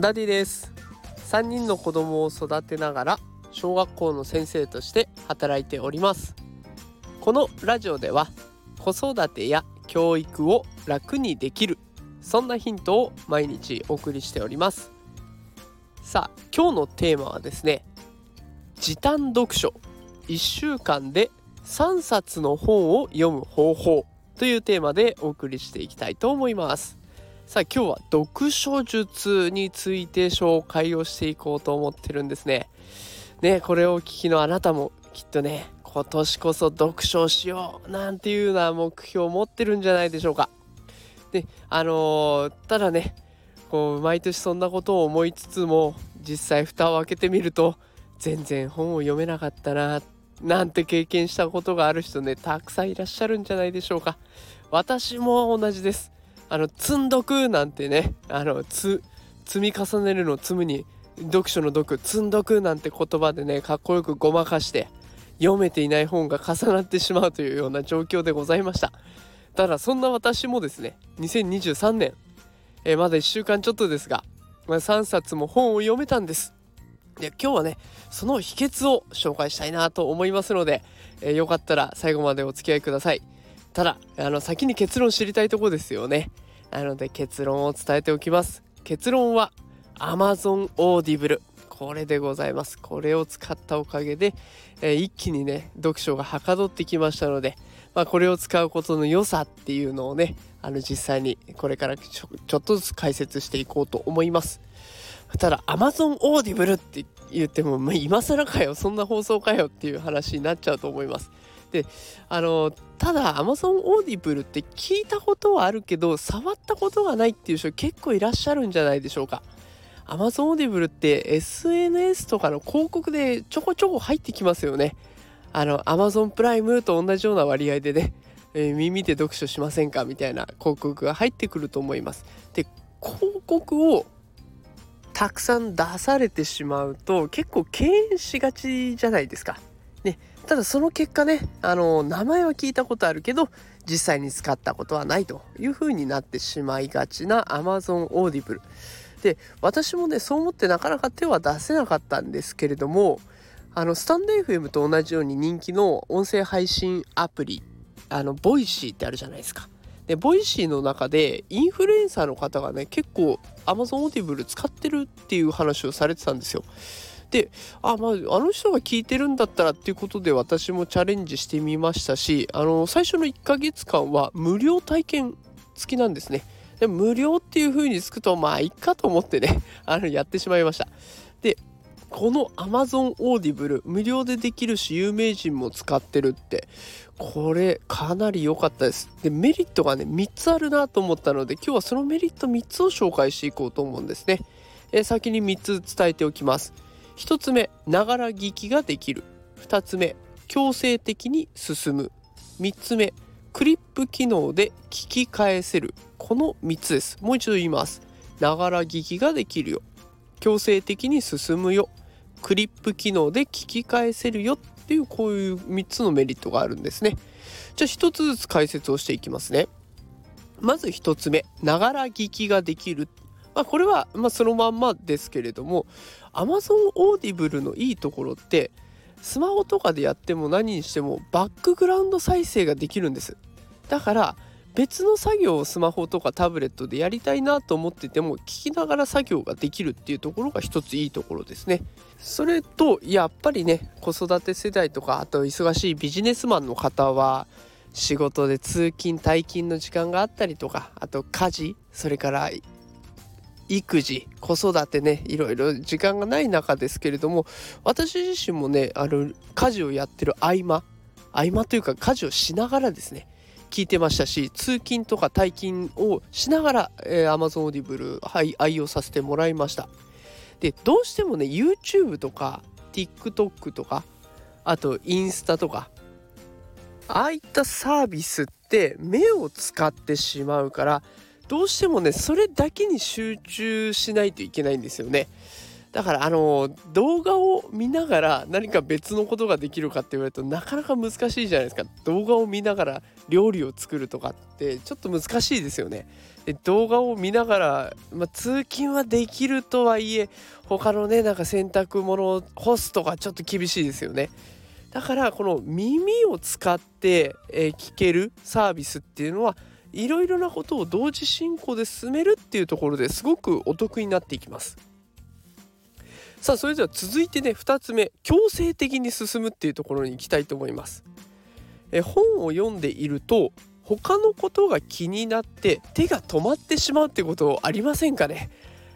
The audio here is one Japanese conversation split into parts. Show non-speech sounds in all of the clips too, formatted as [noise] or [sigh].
ダディです。3人の子供を育てながら小学校の先生として働いております。このラジオでは子育てや教育を楽にできるそんなヒントを毎日お送りしております。さあ今日のテーマはですね時短読書。1週間で3冊の本を読む方法というテーマでお送りしていきたいと思います。さあ今日は読書術について紹介をしていこうと思ってるんですね。ねこれをお聞きのあなたもきっとね今年こそ読書をしようなんていうような目標を持ってるんじゃないでしょうか。であのー、ただねこう毎年そんなことを思いつつも実際蓋を開けてみると全然本を読めなかったななんて経験したことがある人ねたくさんいらっしゃるんじゃないでしょうか。私も同じです。あの積んどくなんてねあの積み重ねるの積むに読書の読積んどくなんて言葉でねかっこよくごまかして読めていない本が重なってしまうというような状況でございました。ただそんな私もですね2023年、えー、まだ1週間ちょっとですが、まあ、3冊も本を読めたんです。で今日はねその秘訣を紹介したいなと思いますので、えー、よかったら最後までお付き合いください。ただあの先に結論知りたいとこですよね。なので結論を伝えておきます。結論は Amazon Audible これでございます。これを使ったおかげで、えー、一気にね読書がはかどってきましたので、まあ、これを使うことの良さっていうのをねあの実際にこれからちょちょっとずつ解説していこうと思います。ただ Amazon Audible って言っても、まあ、今更かよ。そんな放送かよっていう話になっちゃうと思います。であのただ Amazon Audible って聞いたことはあるけど触ったことがないっていう人結構いらっしゃるんじゃないでしょうか。Amazon Audible って SNS とかの広告でちょこちょこ入ってきますよね。あの Amazon プライムと同じような割合でね、えー、耳で読書しませんかみたいな広告が入ってくると思います。で広告をたくさん出されてしまうと結構敬遠しがちじゃないですか。ねただその結果ねあの名前は聞いたことあるけど実際に使ったことはないという風になってしまいがちな Amazon Audible で私もねそう思ってなかなか手は出せなかったんですけれどもあのスタンド FM と同じように人気の音声配信アプリあの Voicy ってあるじゃないですか。で Voicy の中でインフルエンサーの方がね結構 Amazon Audible 使ってるっていう話をされてたんですよ。であまああの人が聞いてるんだったらっていうことで私もチャレンジしてみましたしあの最初の1ヶ月間は無料体験付きなんですね。で無料っていう風につくとまあいっかと思ってね [laughs] あのやってしまいました。でこの Amazon Audible 無料でできるし有名人も使ってるってこれかなり良かったです。でメリットがね3つあるなと思ったので今日はそのメリット3つを紹介していこうと思うんですね。え先に3つ伝えておきます。1つ目ながら聞きができる。2つ目強制的に進む。3つ目クリップ機能で聞き返せる。この3つです。もう一度言います。ながら聞きができるよ。強制的に進むよ。クリップ機能で聞き返せるよ。っていうこういう3つのメリットがあるんですね。じゃあ1つずつ解説をしていきますね。まず1つ目ながら聞きができる。まあ、これはまそのまんまですけれども Amazon Audible のいいところってスマホとかでやっても何にしてもバックグラウンド再生ができるんです。だから別の作業をスマホとかタブレットでやりたいなと思ってても聞きながら作業ができるっていうところが一ついいところですね。それとやっぱりね子育て世代とかあと忙しいビジネスマンの方は仕事で通勤退勤の時間があったりとかあと家事それから育児子育てねいろいろ時間がない中ですけれども私自身もねあの家事をやってる合間合間というか家事をしながらですね聞いてましたし通勤とか退勤をしながら、えー、Amazon Audible、はい、愛用させてもらいました。でどうしてもね YouTube とか TikTok とかあとインスタとかああいったサービスって目を使ってしまうからどうしてもねそれだけに集中しないといけないんですよね。だからあの動画を見ながら何か別のことができるかって言われるとなかなか難しいじゃないですか。動画を見ながら料理を作るとかってちょっと難しいですよね。で動画を見ながら、まあ、通勤はできるとはいえ他のねなんか洗濯物を干すとかちょっと厳しいですよね。だからこの耳を使って、聞けるサービスっていうのはいろいろなことを同時進行で進めるっていうところですごくお得になっていきます。さあそれでは続いてね2つ目強制的に進むっていうところに行きたいと思います。え本を読んでいると他のことが気になって手が止まってしまうってことありませんかね？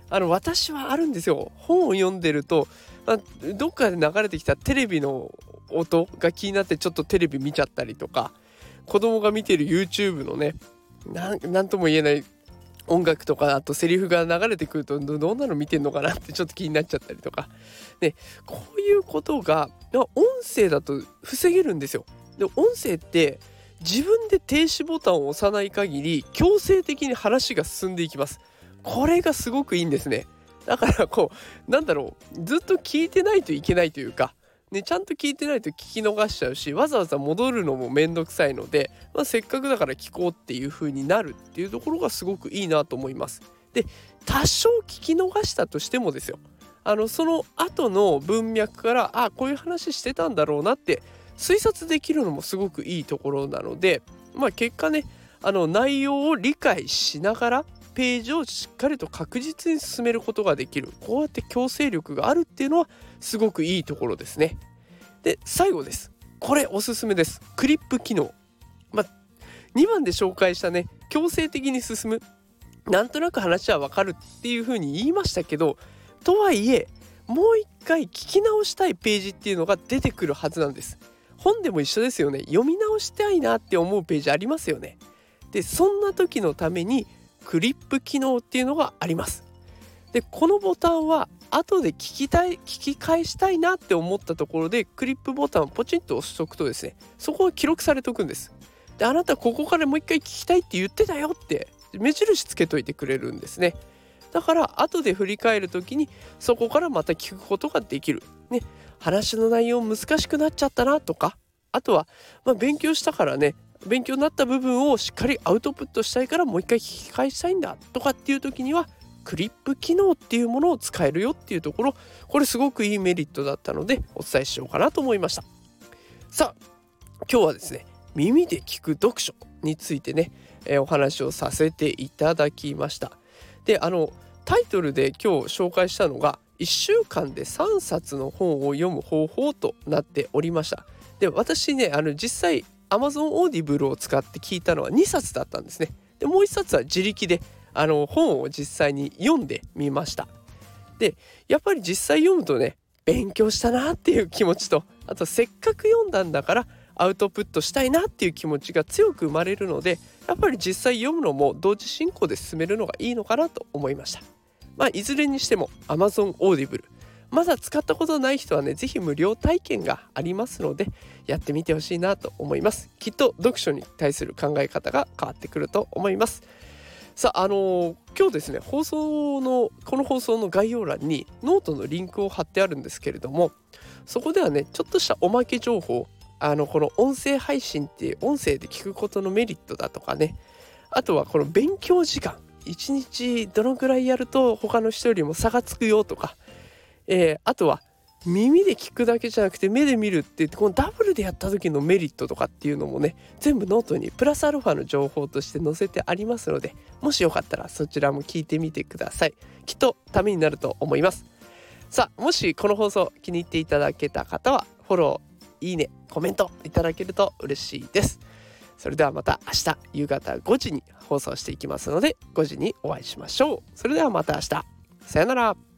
あの私はあるんですよ。本を読んでると、あ、どっかで流れてきたテレビの音が気になってちょっとテレビ見ちゃったりとか子供が見てる YouTube のね何とも言えない音楽とかあとセリフが流れてくるとどんなの見てんのかなってちょっと気になっちゃったりとかでこういうことが音声だと防げるんですよ。で音声って自分で停止ボタンを押さない限り強制的に話が進んでいきます。これがすごくいいんですね。だからこうなんだろうずっと聞いてないといけないというかね、ちゃんと聞いてないと聞き逃しちゃうしわざわざ戻るのもめんどくさいので、まあ、せっかくだから聞こうっていう風になるっていうところがすごくいいなと思います。で多少聞き逃したとしてもですよあのその後の文脈からあこういう話してたんだろうなって推察できるのもすごくいいところなのでまあ結果ねあの内容を理解しながらページをしっかりと確実に進めることができるこうやって強制力があるっていうのはすごくいいところですね。で最後です。これおすすめです。クリップ機能。まあ2番で紹介したね強制的に進む。なんとなく話はわかるっていうふうに言いましたけどとはいえもう一回聞き直したいページっていうのが出てくるはずなんです。本でも一緒ですよね。読み直したいなって思うページありますよね。でそんな時のためにクリップ機能っていうのがあります。でこのボタンは後で聞きたい聞き返したいなって思ったところでクリップボタンをポチンと押しとくとですねそこが記録されておくんです。であなたここからもう一回聞きたいって言ってたよって目印つけといてくれるんですね。だから後で振り返る時にそこからまた聞くことができる。ね。話の内容難しくなっちゃったなとかあとは、まあ、勉強したからね勉強になった部分をしっかりアウトプットしたいからもう一回聞き返したいんだとかっていう時にはクリップ機能っていうものを使えるよっていうところ。これすごくいいメリットだったのでお伝えしようかなと思いました。さあ今日はですね耳で聞く読書についてね、えー、お話をさせていただきました。であのタイトルで今日紹介したのが1週間で3冊の本を読む方法となっておりました。で私ねあの実際 Amazon Audible を使って聞いたのは2冊だったんですね。でもう1冊は自力であの本を実際に読んでみました。でやっぱり実際読むとね勉強したなっていう気持ちとあとせっかく読んだんだからアウトプットしたいなっていう気持ちが強く生まれるのでやっぱり実際読むのも同時進行で進めるのがいいのかなと思いました。まあ、いずれにしても Amazon Audible まだ使ったことない人はね是非無料体験がありますのでやってみてほしいなと思います。きっと読書に対する考え方が変わってくると思います。さああのー、今日ですね放送のこの放送の概要欄にノートのリンクを貼ってあるんですけれどもそこではねちょっとしたおまけ情報あのこの音声配信っていう音声で聞くことのメリットだとかねあとはこの勉強時間1日どのぐらいやると他の人よりも差がつくよとかえー、あとは耳で聞くだけじゃなくて目で見るってこのダブルでやった時のメリットとかっていうのもね全部ノートにプラスアルファの情報として載せてありますのでもしよかったらそちらも聞いてみてください。きっとためになると思います。さあもしこの放送気に入っていただけた方はフォローいいねコメントいただけると嬉しいです。それではまた明日夕方5時に放送していきますので5時にお会いしましょう。それではまた明日。さよなら。